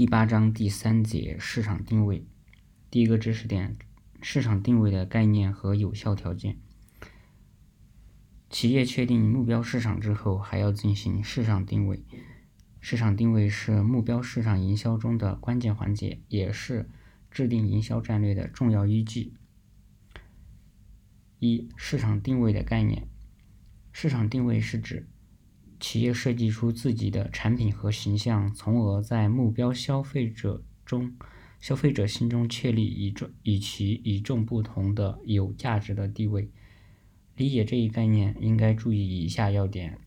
第八章第三节市场定位。第一个知识点：市场定位的概念和有效条件。企业确定目标市场之后，还要进行市场定位。市场定位是目标市场营销中的关键环节，也是制定营销战略的重要依据。一、市场定位的概念。市场定位是指企业设计出自己的产品和形象，从而在目标消费者中、消费者心中确立与众与其与众不同的有价值的地位。理解这一概念，应该注意以下要点：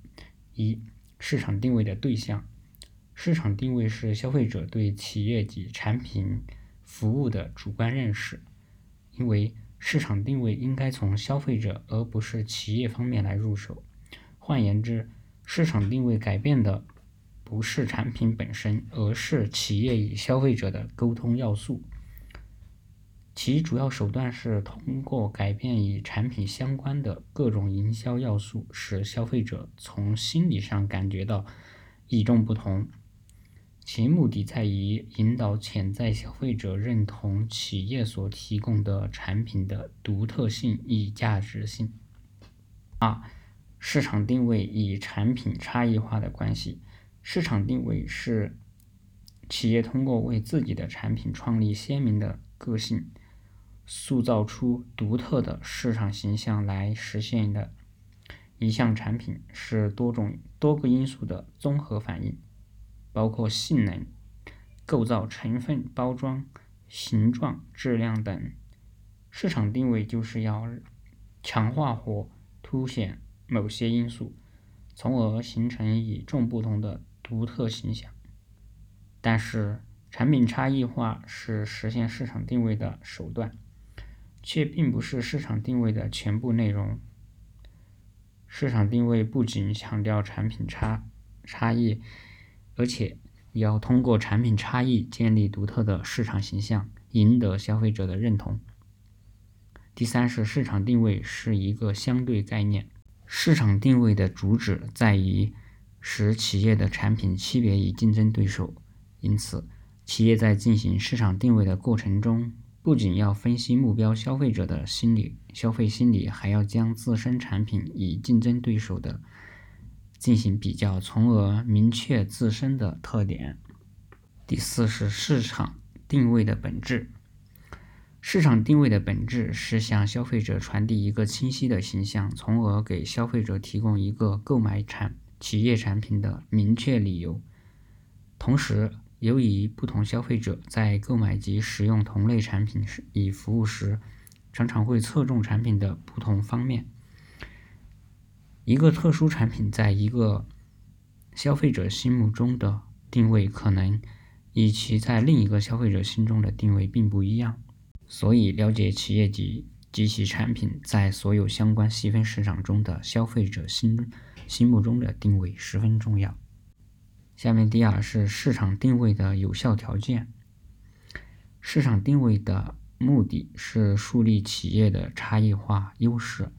一、市场定位的对象。市场定位是消费者对企业及产品、服务的主观认识，因为市场定位应该从消费者而不是企业方面来入手。换言之，市场定位改变的不是产品本身，而是企业与消费者的沟通要素。其主要手段是通过改变与产品相关的各种营销要素，使消费者从心理上感觉到与众不同。其目的在于引导潜在消费者认同企业所提供的产品的独特性与价值性。二、市场定位与产品差异化的关系。市场定位是企业通过为自己的产品创立鲜明的个性，塑造出独特的市场形象来实现的。一项产品是多种多个因素的综合反应。包括性能、构造、成分、包装、形状、质量等。市场定位就是要强化或凸显某些因素，从而形成与众不同的独特形象。但是，产品差异化是实现市场定位的手段，却并不是市场定位的全部内容。市场定位不仅强调产品差差异。而且要通过产品差异建立独特的市场形象，赢得消费者的认同。第三是市场定位是一个相对概念，市场定位的主旨在于使企业的产品区别于竞争对手。因此，企业在进行市场定位的过程中，不仅要分析目标消费者的心理消费心理，还要将自身产品与竞争对手的。进行比较，从而明确自身的特点。第四是市场定位的本质。市场定位的本质是向消费者传递一个清晰的形象，从而给消费者提供一个购买产企业产品的明确理由。同时，由于不同消费者在购买及使用同类产品时以服务时，常常会侧重产品的不同方面。一个特殊产品在一个消费者心目中的定位，可能与其在另一个消费者心中的定位并不一样。所以，了解企业及及其产品在所有相关细分市场中的消费者心心目中的定位十分重要。下面第二是市场定位的有效条件。市场定位的目的是树立企业的差异化优势。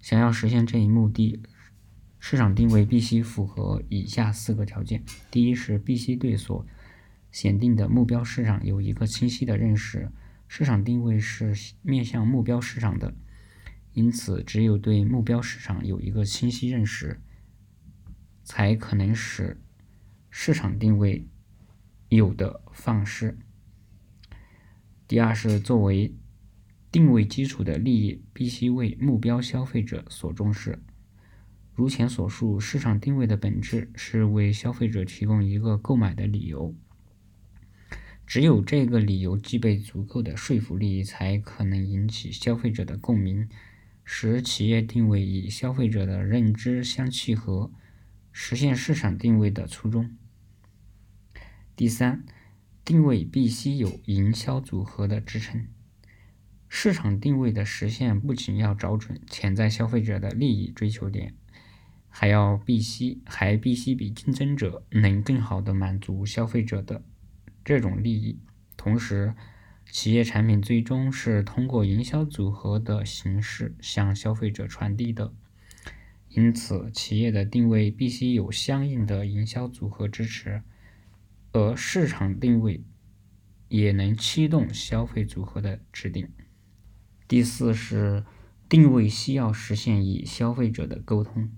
想要实现这一目的，市场定位必须符合以下四个条件：第一是必须对所选定的目标市场有一个清晰的认识。市场定位是面向目标市场的，因此只有对目标市场有一个清晰认识，才可能使市场定位有的放矢。第二是作为。定位基础的利益必须为目标消费者所重视。如前所述，市场定位的本质是为消费者提供一个购买的理由。只有这个理由具备足够的说服力，才可能引起消费者的共鸣，使企业定位与消费者的认知相契合，实现市场定位的初衷。第三，定位必须有营销组合的支撑。市场定位的实现不仅要找准潜在消费者的利益追求点，还要必须还必须比竞争者能更好的满足消费者的这种利益。同时，企业产品最终是通过营销组合的形式向消费者传递的，因此企业的定位必须有相应的营销组合支持。而市场定位也能驱动消费组合的制定。第四是定位需要实现与消费者的沟通。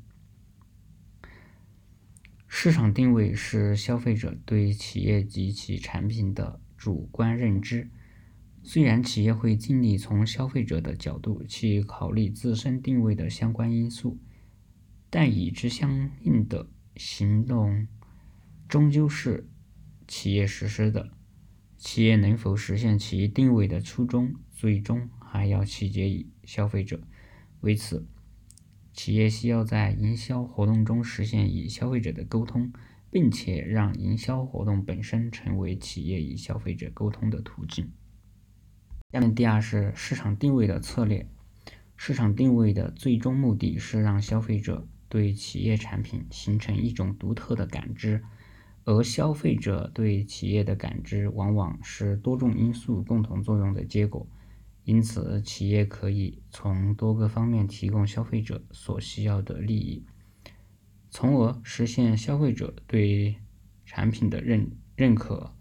市场定位是消费者对企业及其产品的主观认知。虽然企业会尽力从消费者的角度去考虑自身定位的相关因素，但与之相应的行动终究是企业实施的。企业能否实现其定位的初衷，最终还要取决于消费者。为此，企业需要在营销活动中实现与消费者的沟通，并且让营销活动本身成为企业与消费者沟通的途径。下面第二是市场定位的策略。市场定位的最终目的是让消费者对企业产品形成一种独特的感知，而消费者对企业的感知往往是多种因素共同作用的结果。因此，企业可以从多个方面提供消费者所需要的利益，从而实现消费者对产品的认认可。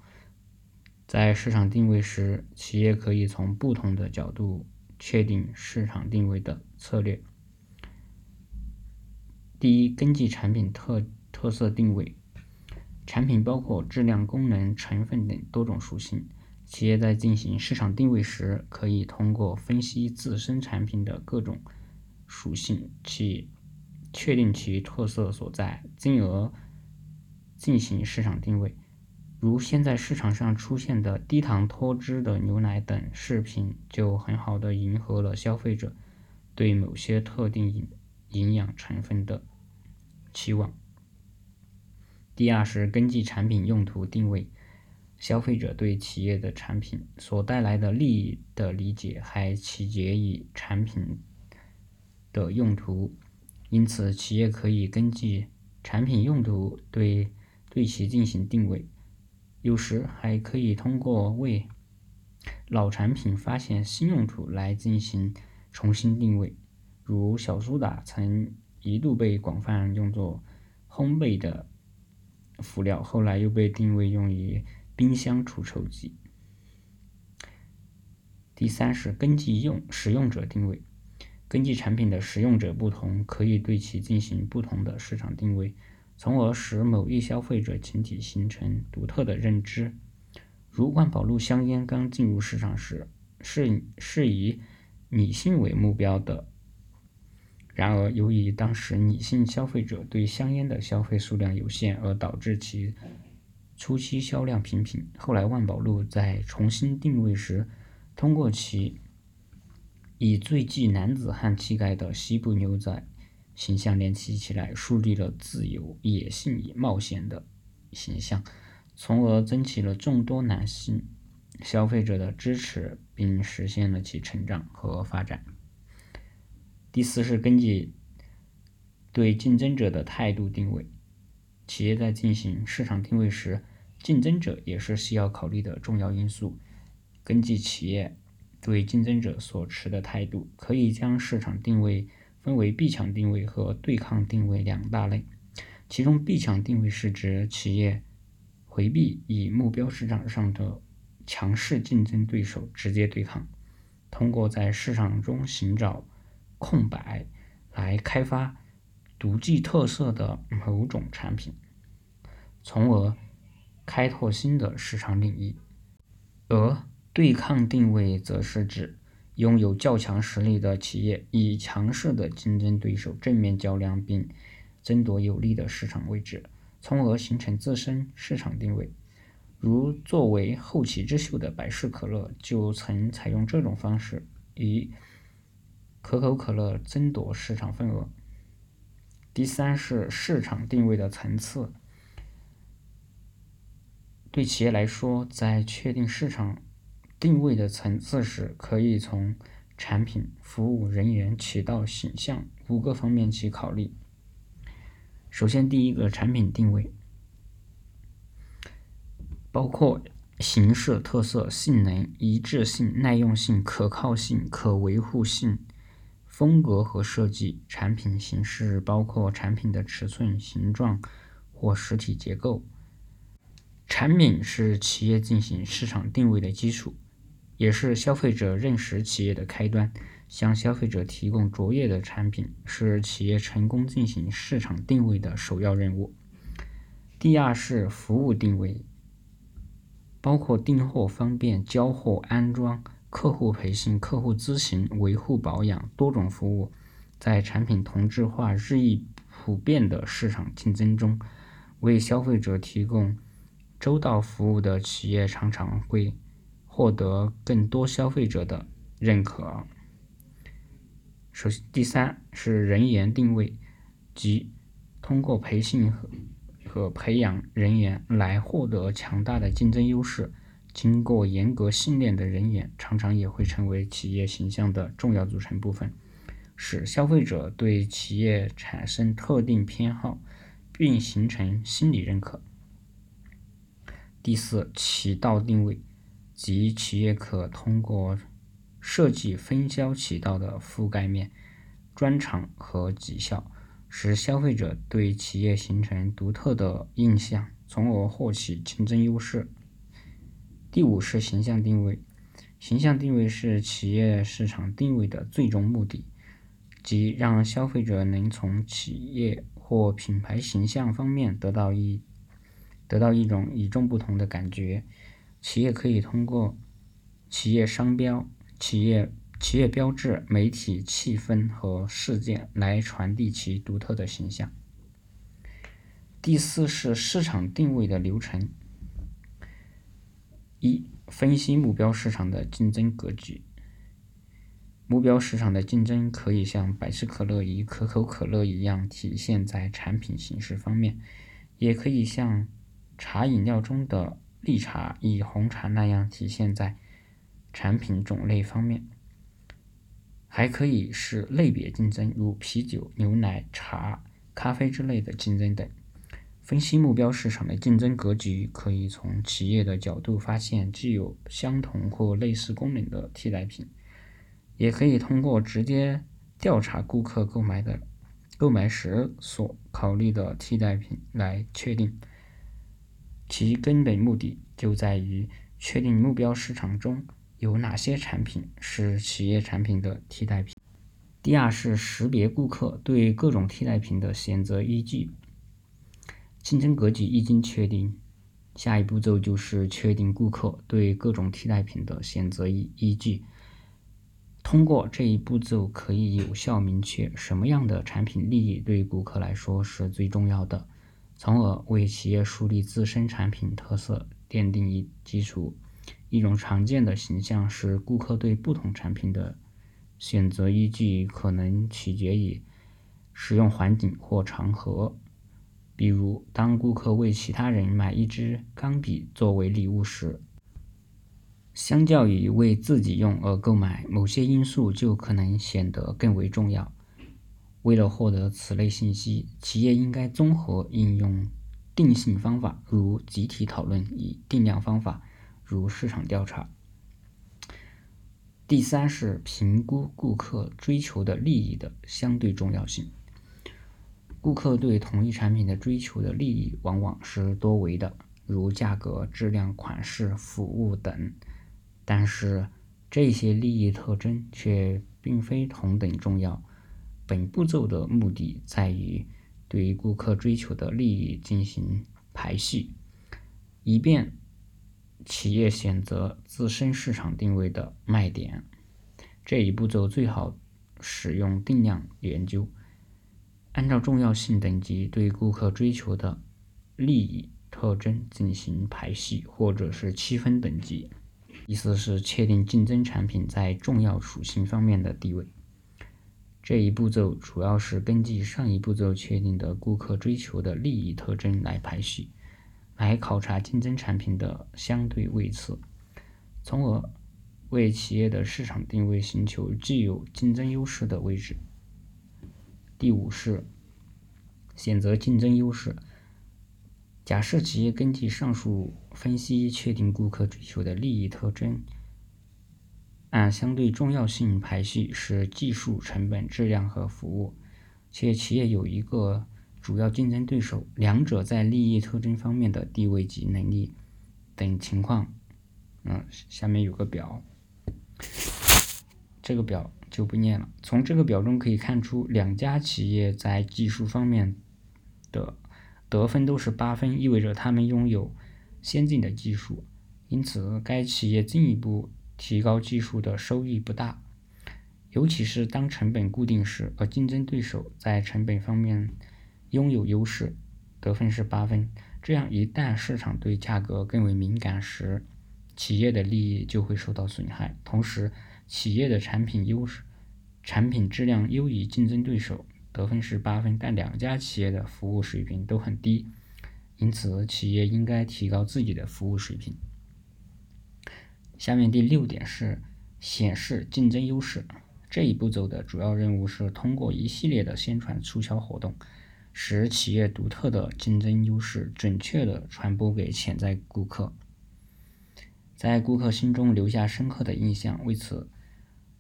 在市场定位时，企业可以从不同的角度确定市场定位的策略。第一，根据产品特特色定位。产品包括质量、功能、成分等多种属性。企业在进行市场定位时，可以通过分析自身产品的各种属性，去确定其特色所在，进而进行市场定位。如现在市场上出现的低糖脱脂的牛奶等饰品，就很好的迎合了消费者对某些特定营营养成分的期望。第二是根据产品用途定位。消费者对企业的产品所带来的利益的理解，还取决于产品的用途。因此，企业可以根据产品用途对对其进行定位。有时还可以通过为老产品发现新用途来进行重新定位。如小苏打曾一度被广泛用作烘焙的辅料，后来又被定位用于。冰箱除臭剂。第三是根据用使用者定位，根据产品的使用者不同，可以对其进行不同的市场定位，从而使某一消费者群体形成独特的认知。如万宝路香烟刚进入市场时，是是以女性为目标的。然而，由于当时女性消费者对香烟的消费数量有限，而导致其。初期销量平平，后来万宝路在重新定位时，通过其以最具男子汉气概的西部牛仔形象联系起来，树立了自由、野性与冒险的形象，从而争取了众多男性消费者的支持，并实现了其成长和发展。第四是根据对竞争者的态度定位。企业在进行市场定位时，竞争者也是需要考虑的重要因素。根据企业对竞争者所持的态度，可以将市场定位分为避强定位和对抗定位两大类。其中，避强定位是指企业回避与目标市场上的强势竞争对手直接对抗，通过在市场中寻找空白来开发。独具特色的某种产品，从而开拓新的市场领域；而对抗定位则是指拥有较强实力的企业与强势的竞争对手正面较量，并争夺有利的市场位置，从而形成自身市场定位。如作为后起之秀的百事可乐就曾采用这种方式，与可口可乐争夺市场份额。第三是市场定位的层次。对企业来说，在确定市场定位的层次时，可以从产品、服务、人员、渠道、形象五个方面去考虑。首先，第一个产品定位包括形式、特色、性能、一致性、耐用性、可靠性、可维护性。风格和设计，产品形式包括产品的尺寸、形状或实体结构。产品是企业进行市场定位的基础，也是消费者认识企业的开端。向消费者提供卓越的产品，是企业成功进行市场定位的首要任务。第二是服务定位，包括订货方便、交货、安装、客户培训、客户咨询、维护保养多种服务。在产品同质化日益普遍的市场竞争中，为消费者提供周到服务的企业常常会获得更多消费者的认可。首先，第三是人员定位，即通过培训和和培养人员来获得强大的竞争优势。经过严格训练的人员，常常也会成为企业形象的重要组成部分，使消费者对企业产生特定偏好，并形成心理认可。第四，渠道定位，即企业可通过设计分销渠道的覆盖面、专长和绩效，使消费者对企业形成独特的印象，从而获取竞争优势。第五是形象定位，形象定位是企业市场定位的最终目的，即让消费者能从企业或品牌形象方面得到一得到一种与众不同的感觉。企业可以通过企业商标。企业企业标志、媒体气氛和事件来传递其独特的形象。第四是市场定位的流程：一、分析目标市场的竞争格局。目标市场的竞争可以像百事可乐与可口可乐一样体现在产品形式方面，也可以像茶饮料中的绿茶与红茶那样体现在。产品种类方面，还可以是类别竞争，如啤酒、牛奶、茶、咖啡之类的竞争等。分析目标市场的竞争格局，可以从企业的角度发现具有相同或类似功能的替代品，也可以通过直接调查顾客购买的购买时所考虑的替代品来确定。其根本目的就在于确定目标市场中。有哪些产品是企业产品的替代品？第二是识别顾客对各种替代品的选择依据。竞争格局一经确定，下一步骤就是确定顾客对各种替代品的选择依依据。通过这一步骤，可以有效明确什么样的产品利益对顾客来说是最重要的，从而为企业树立自身产品特色奠定一基础。一种常见的形象是，顾客对不同产品的选择依据可能取决于使用环境或场合。比如，当顾客为其他人买一支钢笔作为礼物时，相较于为自己用而购买，某些因素就可能显得更为重要。为了获得此类信息，企业应该综合应用定性方法，如集体讨论与定量方法。如市场调查。第三是评估顾客追求的利益的相对重要性。顾客对同一产品的追求的利益往往是多维的，如价格、质量、款式、服务等。但是这些利益特征却并非同等重要。本步骤的目的在于对顾客追求的利益进行排序，以便。企业选择自身市场定位的卖点，这一步骤最好使用定量研究，按照重要性等级对顾客追求的利益特征进行排序，或者是区分等级。意思是确定竞争产品在重要属性方面的地位。这一步骤主要是根据上一步骤确定的顾客追求的利益特征来排序。来考察竞争产品的相对位次，从而为企业的市场定位寻求具有竞争优势的位置。第五是选择竞争优势。假设企业根据上述分析确定顾客追求的利益特征，按相对重要性排序是技术、成本、质量和服务，且企业有一个。主要竞争对手，两者在利益特征方面的地位及能力等情况。嗯，下面有个表，这个表就不念了。从这个表中可以看出，两家企业在技术方面的得分都是八分，意味着他们拥有先进的技术，因此该企业进一步提高技术的收益不大。尤其是当成本固定时，而竞争对手在成本方面拥有优势，得分是八分。这样，一旦市场对价格更为敏感时，企业的利益就会受到损害。同时，企业的产品优势、产品质量优于竞争对手，得分是八分。但两家企业的服务水平都很低，因此企业应该提高自己的服务水平。下面第六点是显示竞争优势。这一步骤的主要任务是通过一系列的宣传促销活动，使企业独特的竞争优势准确地传播给潜在顾客，在顾客心中留下深刻的印象。为此，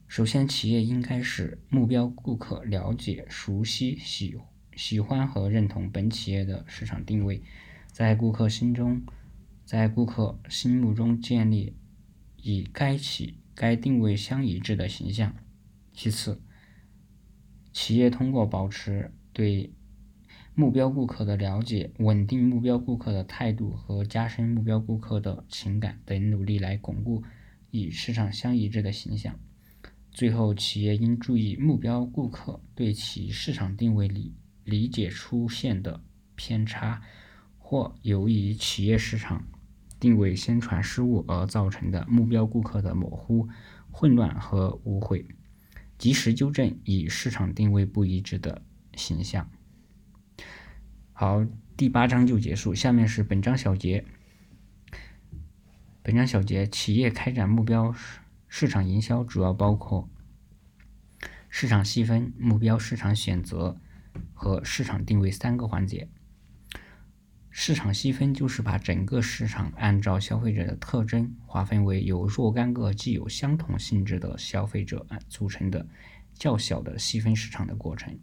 首先企业应该使目标顾客了解、熟悉、喜喜欢和认同本企业的市场定位，在顾客心中，在顾客心目中建立与该企该定位相一致的形象。其次，企业通过保持对目标顾客的了解、稳定目标顾客的态度和加深目标顾客的情感等努力来巩固与市场相一致的形象。最后，企业应注意目标顾客对其市场定位理理解出现的偏差，或由于企业市场定位宣传失误而造成的目标顾客的模糊、混乱和误会。及时纠正与市场定位不一致的形象。好，第八章就结束。下面是本章小结。本章小结：企业开展目标市场营销，主要包括市场细分、目标市场选择和市场定位三个环节。市场细分就是把整个市场按照消费者的特征划分为由若干个具有相同性质的消费者组成的较小的细分市场的过程。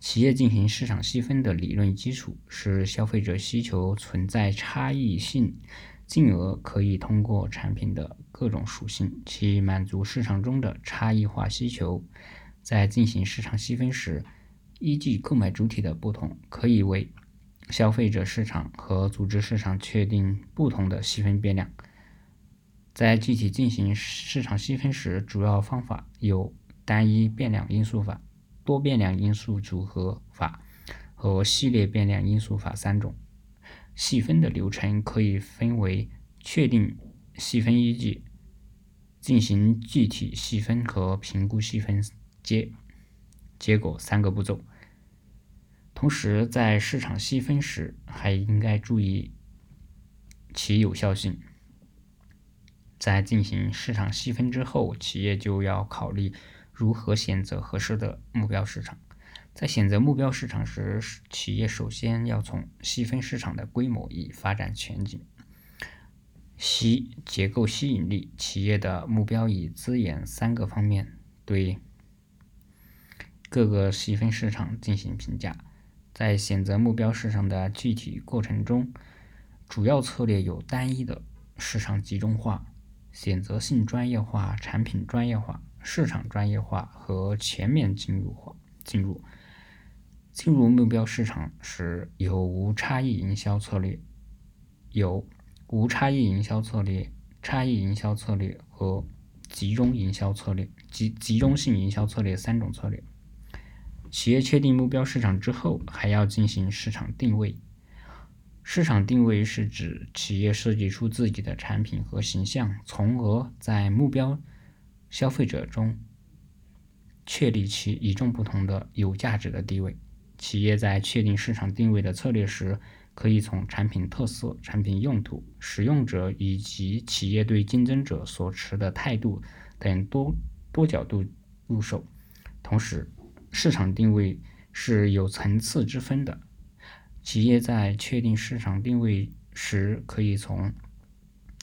企业进行市场细分的理论基础是消费者需求存在差异性，进而可以通过产品的各种属性去满足市场中的差异化需求。在进行市场细分时，依据购买主体的不同，可以为消费者市场和组织市场确定不同的细分变量。在具体进行市场细分时，主要方法有单一变量因素法、多变量因素组合法和系列变量因素法三种。细分的流程可以分为确定细分依据、进行具体细分和评估细分结结果三个步骤。同时，在市场细分时，还应该注意其有效性。在进行市场细分之后，企业就要考虑如何选择合适的目标市场。在选择目标市场时，企业首先要从细分市场的规模与发展前景、吸结构吸引力、企业的目标与资源三个方面对各个细分市场进行评价。在选择目标市场的具体过程中，主要策略有单一的市场集中化、选择性专业化、产品专业化、市场专业化和全面进入化。进入进入目标市场时，有无差异营销策略、有无差异营销策略、差异营销策略和集中营销策略、集集中性营销策略三种策略。企业确定目标市场之后，还要进行市场定位。市场定位是指企业设计出自己的产品和形象，从而在目标消费者中确立其与众不同的有价值的地位。企业在确定市场定位的策略时，可以从产品特色、产品用途、使用者以及企业对竞争者所持的态度等多多角度入手，同时。市场定位是有层次之分的。企业在确定市场定位时，可以从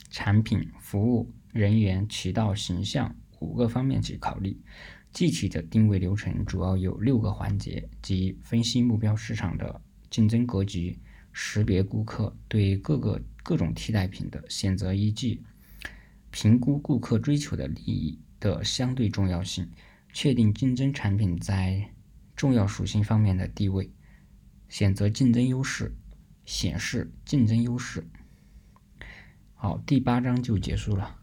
产品、服务、人员、渠道、形象五个方面去考虑。具体的定位流程主要有六个环节，即分析目标市场的竞争格局，识别顾客对各个各种替代品的选择依据，评估顾客追求的利益的相对重要性，确定竞争产品在重要属性方面的地位，选择竞争优势，显示竞争优势。好，第八章就结束了。